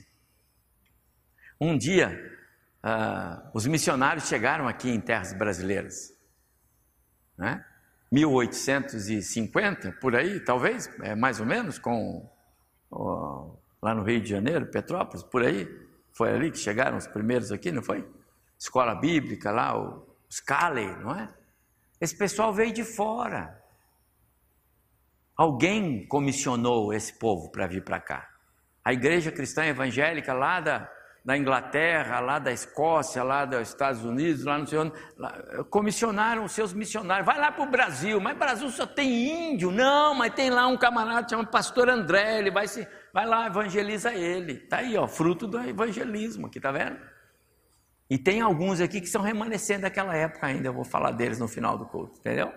Um dia, uh, os missionários chegaram aqui em terras brasileiras. Né? 1850, por aí, talvez, é mais ou menos, com lá no Rio de Janeiro, Petrópolis, por aí. Foi ali que chegaram os primeiros aqui, não foi? Escola bíblica lá, os Calley, não é? Esse pessoal veio de fora. Alguém comissionou esse povo para vir para cá. A igreja cristã evangélica lá da, da Inglaterra, lá da Escócia, lá dos Estados Unidos, lá no sei onde, comissionaram os seus missionários. Vai lá para o Brasil, mas Brasil só tem índio. Não, mas tem lá um camarada chamado Pastor André, ele vai se, vai lá, evangeliza ele. Está aí, ó, fruto do evangelismo aqui, tá vendo? E tem alguns aqui que são remanescentes daquela época ainda, eu vou falar deles no final do culto, entendeu?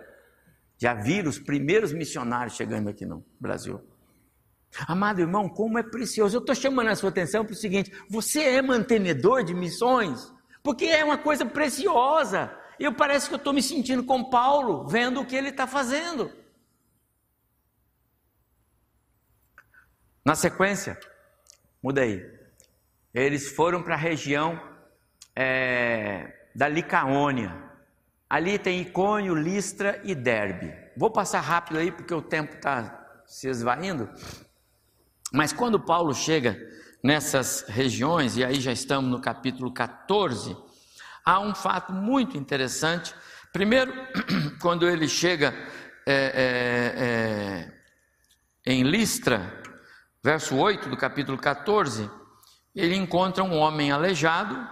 Já viram os primeiros missionários chegando aqui no Brasil. Amado irmão, como é precioso. Eu estou chamando a sua atenção para o seguinte: você é mantenedor de missões, porque é uma coisa preciosa. Eu parece que eu estou me sentindo com Paulo, vendo o que ele está fazendo. Na sequência, mudei. Eles foram para a região é, da Licaônia. Ali tem Icônio, Listra e Derbe. Vou passar rápido aí porque o tempo está se esvaindo. Mas quando Paulo chega nessas regiões, e aí já estamos no capítulo 14, há um fato muito interessante. Primeiro, quando ele chega é, é, é, em Listra, verso 8 do capítulo 14, ele encontra um homem aleijado,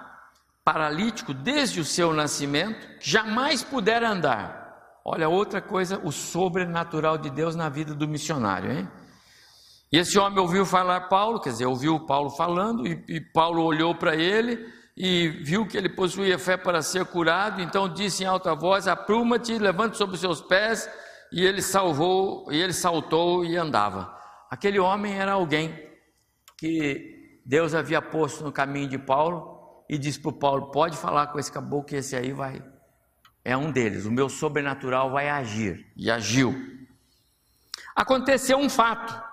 paralítico desde o seu nascimento, jamais pudera andar. Olha outra coisa, o sobrenatural de Deus na vida do missionário, hein? E esse homem ouviu falar Paulo, quer dizer, ouviu Paulo falando, e, e Paulo olhou para ele e viu que ele possuía fé para ser curado, então disse em alta voz: Apruma-te, levante sobre os seus pés, e ele salvou, e ele saltou e andava. Aquele homem era alguém que Deus havia posto no caminho de Paulo e disse para Paulo: Pode falar com esse caboclo que esse aí vai. É um deles, o meu sobrenatural vai agir. E agiu. Aconteceu um fato.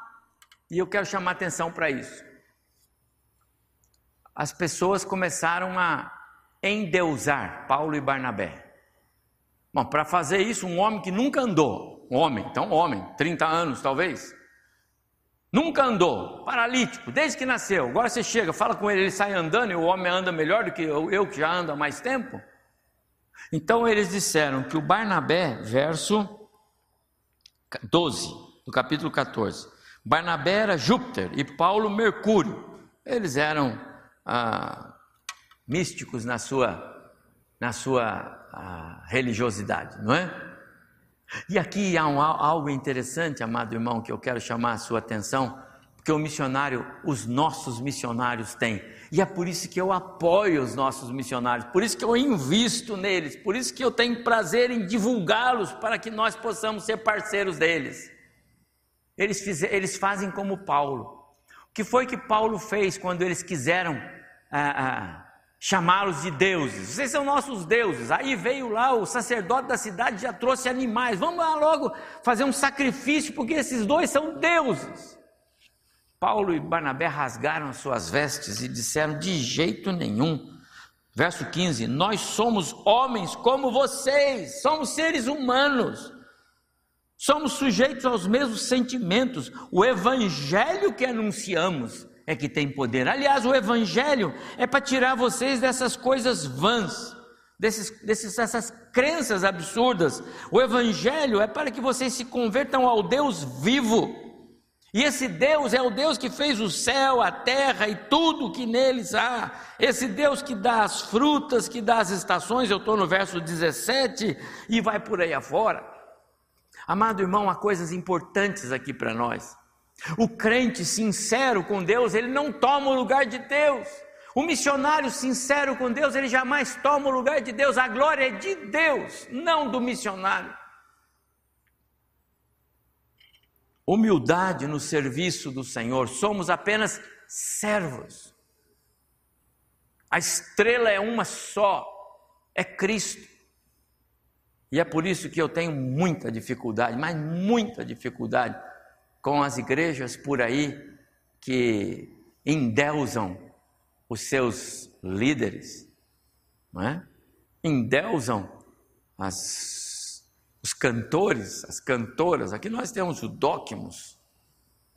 E eu quero chamar atenção para isso. As pessoas começaram a endeusar Paulo e Barnabé. Bom, para fazer isso, um homem que nunca andou, um homem, então homem, 30 anos talvez, nunca andou, paralítico, desde que nasceu. Agora você chega, fala com ele, ele sai andando e o homem anda melhor do que eu, eu que já ando há mais tempo. Então eles disseram que o Barnabé, verso 12, do capítulo 14, Barnabé era Júpiter e Paulo Mercúrio. Eles eram ah, místicos na sua, na sua ah, religiosidade, não é? E aqui há um, algo interessante, amado irmão, que eu quero chamar a sua atenção, porque o missionário, os nossos missionários têm. E é por isso que eu apoio os nossos missionários, por isso que eu invisto neles, por isso que eu tenho prazer em divulgá-los para que nós possamos ser parceiros deles. Eles, fiz, eles fazem como Paulo. O que foi que Paulo fez quando eles quiseram ah, ah, chamá-los de deuses? Vocês são nossos deuses. Aí veio lá o sacerdote da cidade já trouxe animais. Vamos lá logo fazer um sacrifício, porque esses dois são deuses. Paulo e Barnabé rasgaram as suas vestes e disseram: de jeito nenhum. Verso 15: Nós somos homens como vocês, somos seres humanos. Somos sujeitos aos mesmos sentimentos. O evangelho que anunciamos é que tem poder. Aliás, o evangelho é para tirar vocês dessas coisas vãs, desses, desses, dessas crenças absurdas. O evangelho é para que vocês se convertam ao Deus vivo. E esse Deus é o Deus que fez o céu, a terra e tudo que neles há. Esse Deus que dá as frutas, que dá as estações, eu estou no verso 17 e vai por aí afora. Amado irmão, há coisas importantes aqui para nós. O crente sincero com Deus, ele não toma o lugar de Deus. O missionário sincero com Deus, ele jamais toma o lugar de Deus. A glória é de Deus, não do missionário. humildade no serviço do Senhor, somos apenas servos. A estrela é uma só, é Cristo. E é por isso que eu tenho muita dificuldade, mas muita dificuldade com as igrejas por aí que endeusam os seus líderes, não é? Endeusam as os cantores, as cantoras, aqui nós temos o Dóquimos,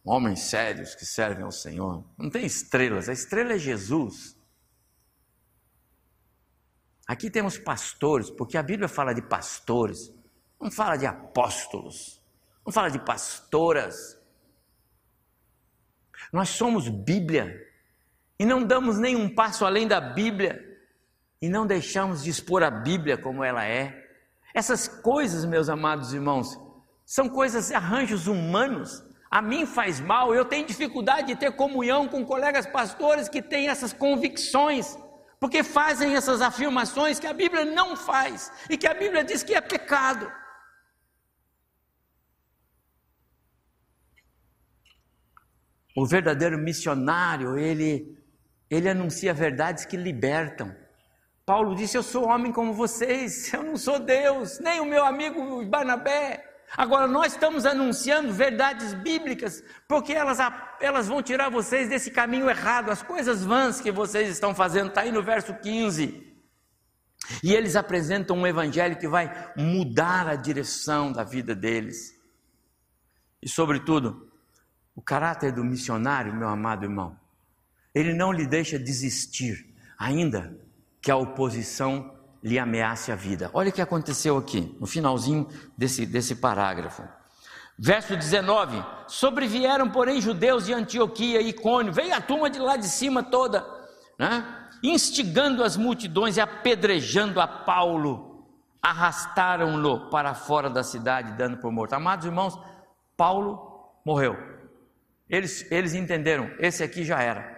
homens sérios que servem ao Senhor. Não tem estrelas, a estrela é Jesus. Aqui temos pastores, porque a Bíblia fala de pastores, não fala de apóstolos, não fala de pastoras. Nós somos Bíblia e não damos nenhum passo além da Bíblia e não deixamos de expor a Bíblia como ela é. Essas coisas, meus amados irmãos, são coisas, arranjos humanos. A mim faz mal, eu tenho dificuldade de ter comunhão com colegas pastores que têm essas convicções, porque fazem essas afirmações que a Bíblia não faz e que a Bíblia diz que é pecado. O verdadeiro missionário, ele, ele anuncia verdades que libertam. Paulo disse: Eu sou homem como vocês, eu não sou Deus, nem o meu amigo Barnabé. Agora, nós estamos anunciando verdades bíblicas, porque elas, elas vão tirar vocês desse caminho errado, as coisas vãs que vocês estão fazendo, está aí no verso 15. E eles apresentam um evangelho que vai mudar a direção da vida deles. E, sobretudo, o caráter do missionário, meu amado irmão, ele não lhe deixa desistir, ainda que a oposição lhe ameace a vida. Olha o que aconteceu aqui, no finalzinho desse, desse parágrafo. Verso 19: Sobrevieram, porém, judeus de Antioquia e Icônio, veio a turma de lá de cima toda, né? instigando as multidões e apedrejando a Paulo, arrastaram-no para fora da cidade, dando por morto. Amados irmãos, Paulo morreu. Eles, eles entenderam, esse aqui já era.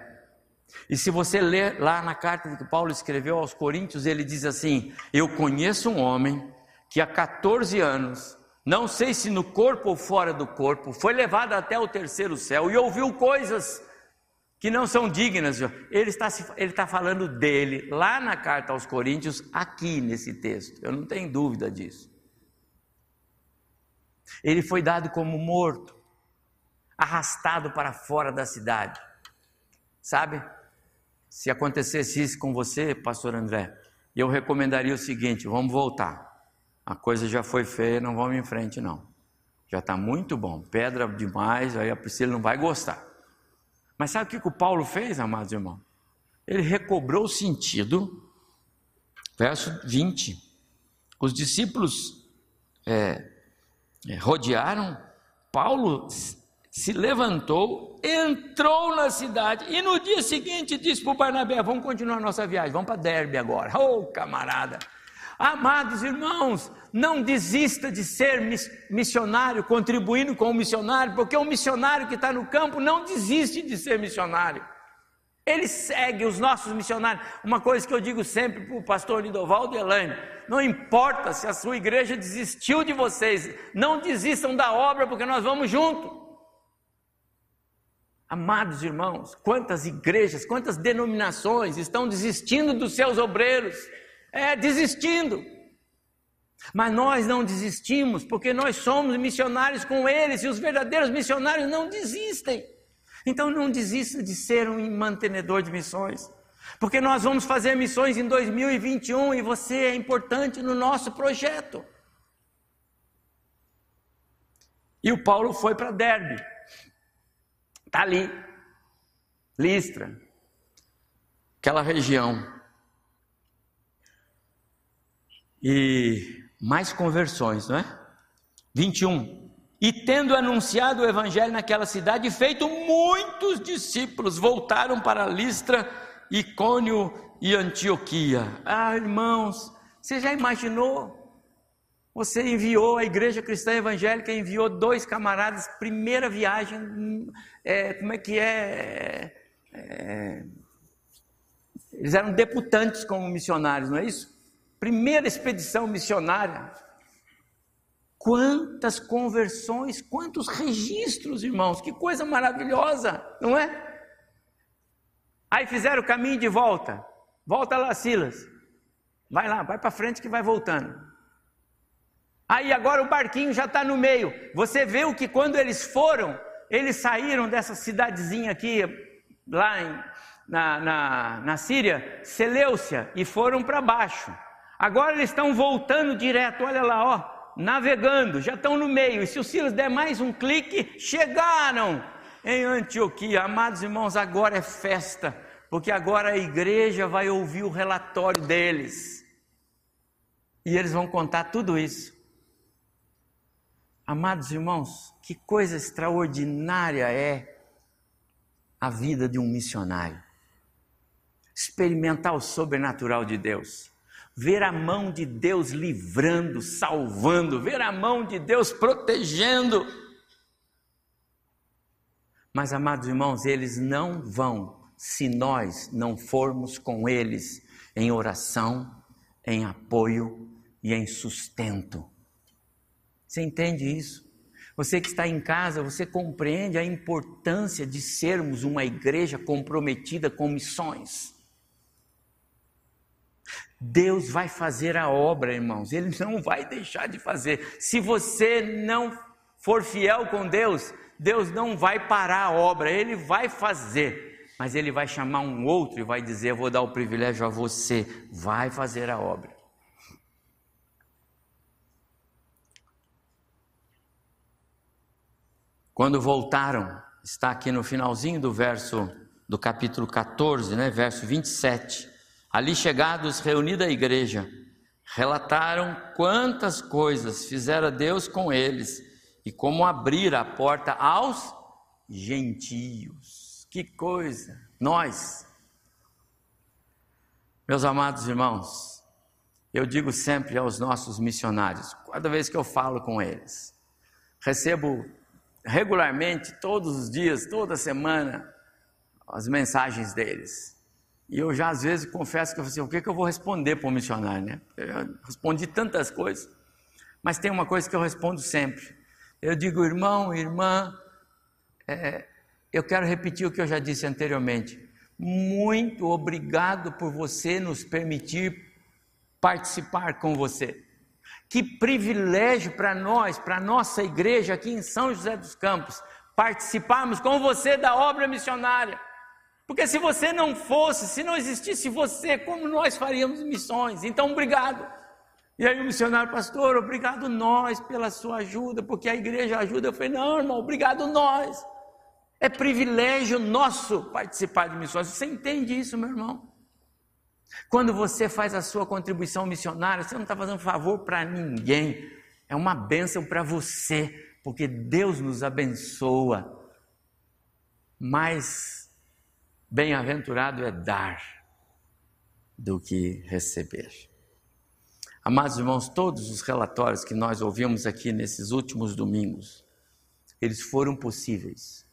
E se você ler lá na carta que Paulo escreveu aos Coríntios, ele diz assim: Eu conheço um homem que há 14 anos, não sei se no corpo ou fora do corpo, foi levado até o terceiro céu e ouviu coisas que não são dignas. Ele está, ele está falando dele lá na carta aos Coríntios, aqui nesse texto, eu não tenho dúvida disso. Ele foi dado como morto, arrastado para fora da cidade. Sabe? Se acontecesse isso com você, pastor André, eu recomendaria o seguinte: vamos voltar. A coisa já foi feia, não vamos em frente, não. Já está muito bom, pedra demais, aí a Priscila não vai gostar. Mas sabe o que o Paulo fez, amados irmãos? Ele recobrou o sentido, verso 20. Os discípulos é, é, rodearam, Paulo se levantou, entrou na cidade e no dia seguinte disse para o Barnabé: Vamos continuar nossa viagem, vamos para Derbe agora. Oh, camarada! Amados irmãos, não desista de ser missionário, contribuindo com o missionário, porque o missionário que está no campo não desiste de ser missionário. Ele segue os nossos missionários. Uma coisa que eu digo sempre para o pastor Lidovaldo e Elaine: não importa se a sua igreja desistiu de vocês, não desistam da obra, porque nós vamos junto. Amados irmãos, quantas igrejas, quantas denominações estão desistindo dos seus obreiros? É, desistindo. Mas nós não desistimos, porque nós somos missionários com eles e os verdadeiros missionários não desistem. Então não desista de ser um mantenedor de missões, porque nós vamos fazer missões em 2021 e você é importante no nosso projeto. E o Paulo foi para Derbe. Está ali. Listra. Aquela região. E mais conversões, não é? 21. E tendo anunciado o evangelho naquela cidade, feito muitos discípulos, voltaram para Listra, Icônio e Antioquia. Ah, irmãos, você já imaginou? Você enviou, a Igreja Cristã Evangélica enviou dois camaradas, primeira viagem, é, como é que é? é? Eles eram deputantes como missionários, não é isso? Primeira expedição missionária. Quantas conversões, quantos registros, irmãos, que coisa maravilhosa, não é? Aí fizeram o caminho de volta. Volta lá, Silas. Vai lá, vai para frente que vai voltando. Aí agora o barquinho já está no meio. Você vê o que quando eles foram, eles saíram dessa cidadezinha aqui, lá em, na, na, na Síria, Seleucia, e foram para baixo. Agora eles estão voltando direto, olha lá, ó, navegando, já estão no meio. E se o Silas der mais um clique, chegaram em Antioquia. Amados irmãos, agora é festa, porque agora a igreja vai ouvir o relatório deles. E eles vão contar tudo isso. Amados irmãos, que coisa extraordinária é a vida de um missionário. Experimentar o sobrenatural de Deus, ver a mão de Deus livrando, salvando, ver a mão de Deus protegendo. Mas, amados irmãos, eles não vão se nós não formos com eles em oração, em apoio e em sustento. Você entende isso? Você que está em casa, você compreende a importância de sermos uma igreja comprometida com missões. Deus vai fazer a obra, irmãos, Ele não vai deixar de fazer. Se você não for fiel com Deus, Deus não vai parar a obra, Ele vai fazer, mas Ele vai chamar um outro e vai dizer: Eu vou dar o privilégio a você, vai fazer a obra. Quando voltaram, está aqui no finalzinho do verso do capítulo 14, né, verso 27. Ali chegados, reunida a igreja, relataram quantas coisas fizera Deus com eles e como abrir a porta aos gentios. Que coisa! Nós, meus amados irmãos, eu digo sempre aos nossos missionários, cada vez que eu falo com eles, recebo regularmente, todos os dias, toda semana, as mensagens deles. E eu já às vezes confesso que eu assim, o que, que eu vou responder para o missionário, né? Eu respondi tantas coisas, mas tem uma coisa que eu respondo sempre. Eu digo, irmão, irmã, é, eu quero repetir o que eu já disse anteriormente. Muito obrigado por você nos permitir participar com você. Que privilégio para nós, para nossa igreja aqui em São José dos Campos, participarmos com você da obra missionária. Porque se você não fosse, se não existisse você, como nós faríamos missões? Então, obrigado. E aí o missionário, pastor, obrigado nós pela sua ajuda, porque a igreja ajuda. Eu falei, não, irmão, obrigado nós. É privilégio nosso participar de missões. Você entende isso, meu irmão? Quando você faz a sua contribuição missionária, você não está fazendo favor para ninguém, é uma bênção para você, porque Deus nos abençoa. Mais bem-aventurado é dar do que receber. Amados irmãos, todos os relatórios que nós ouvimos aqui nesses últimos domingos, eles foram possíveis,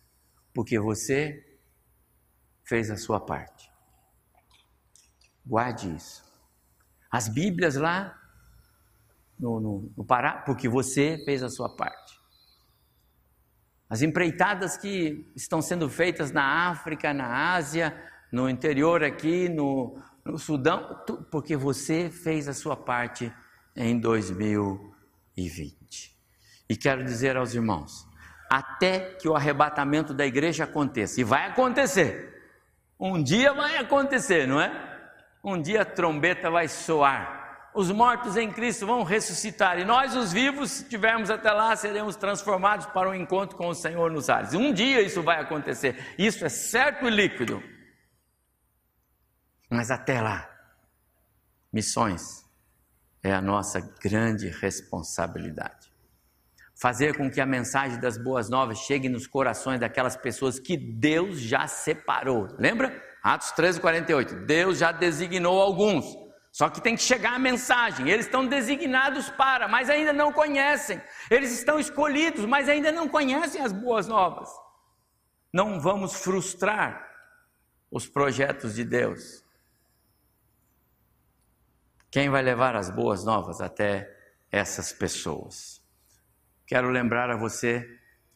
porque você fez a sua parte. Guarde isso. As Bíblias lá no, no, no Pará, porque você fez a sua parte. As empreitadas que estão sendo feitas na África, na Ásia, no interior aqui, no, no Sudão, porque você fez a sua parte em 2020. E quero dizer aos irmãos, até que o arrebatamento da igreja aconteça, e vai acontecer, um dia vai acontecer, não é? Um dia a trombeta vai soar. Os mortos em Cristo vão ressuscitar e nós, os vivos, se estivermos até lá, seremos transformados para um encontro com o Senhor nos ares. Um dia isso vai acontecer, isso é certo e líquido. Mas até lá, missões é a nossa grande responsabilidade. fazer com que a mensagem das boas novas chegue nos corações daquelas pessoas que Deus já separou. Lembra? Atos 13, 48. Deus já designou alguns. Só que tem que chegar a mensagem. Eles estão designados para, mas ainda não conhecem. Eles estão escolhidos, mas ainda não conhecem as boas novas. Não vamos frustrar os projetos de Deus. Quem vai levar as boas novas até essas pessoas? Quero lembrar a você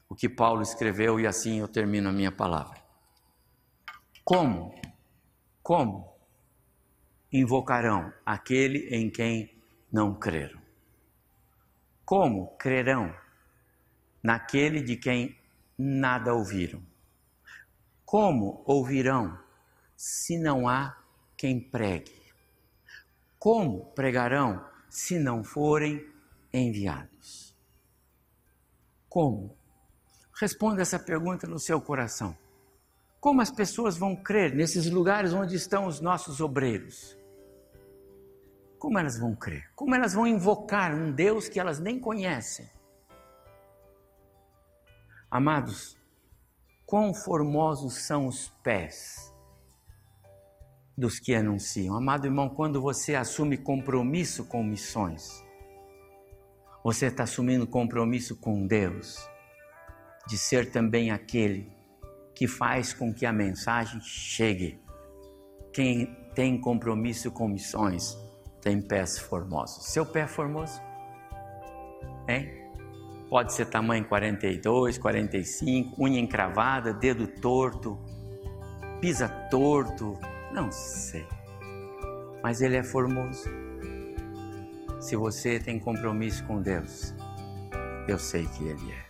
o que Paulo escreveu e assim eu termino a minha palavra. Como? Como invocarão aquele em quem não creram? Como crerão naquele de quem nada ouviram? Como ouvirão se não há quem pregue? Como pregarão se não forem enviados? Como? Responda essa pergunta no seu coração. Como as pessoas vão crer nesses lugares onde estão os nossos obreiros? Como elas vão crer? Como elas vão invocar um Deus que elas nem conhecem? Amados, quão formosos são os pés dos que anunciam. Amado irmão, quando você assume compromisso com missões, você está assumindo compromisso com Deus, de ser também aquele que faz com que a mensagem chegue. Quem tem compromisso com missões tem pés formosos. Seu pé é formoso? Hein? Pode ser tamanho 42, 45, unha encravada, dedo torto, pisa torto, não sei. Mas ele é formoso. Se você tem compromisso com Deus, eu sei que Ele é.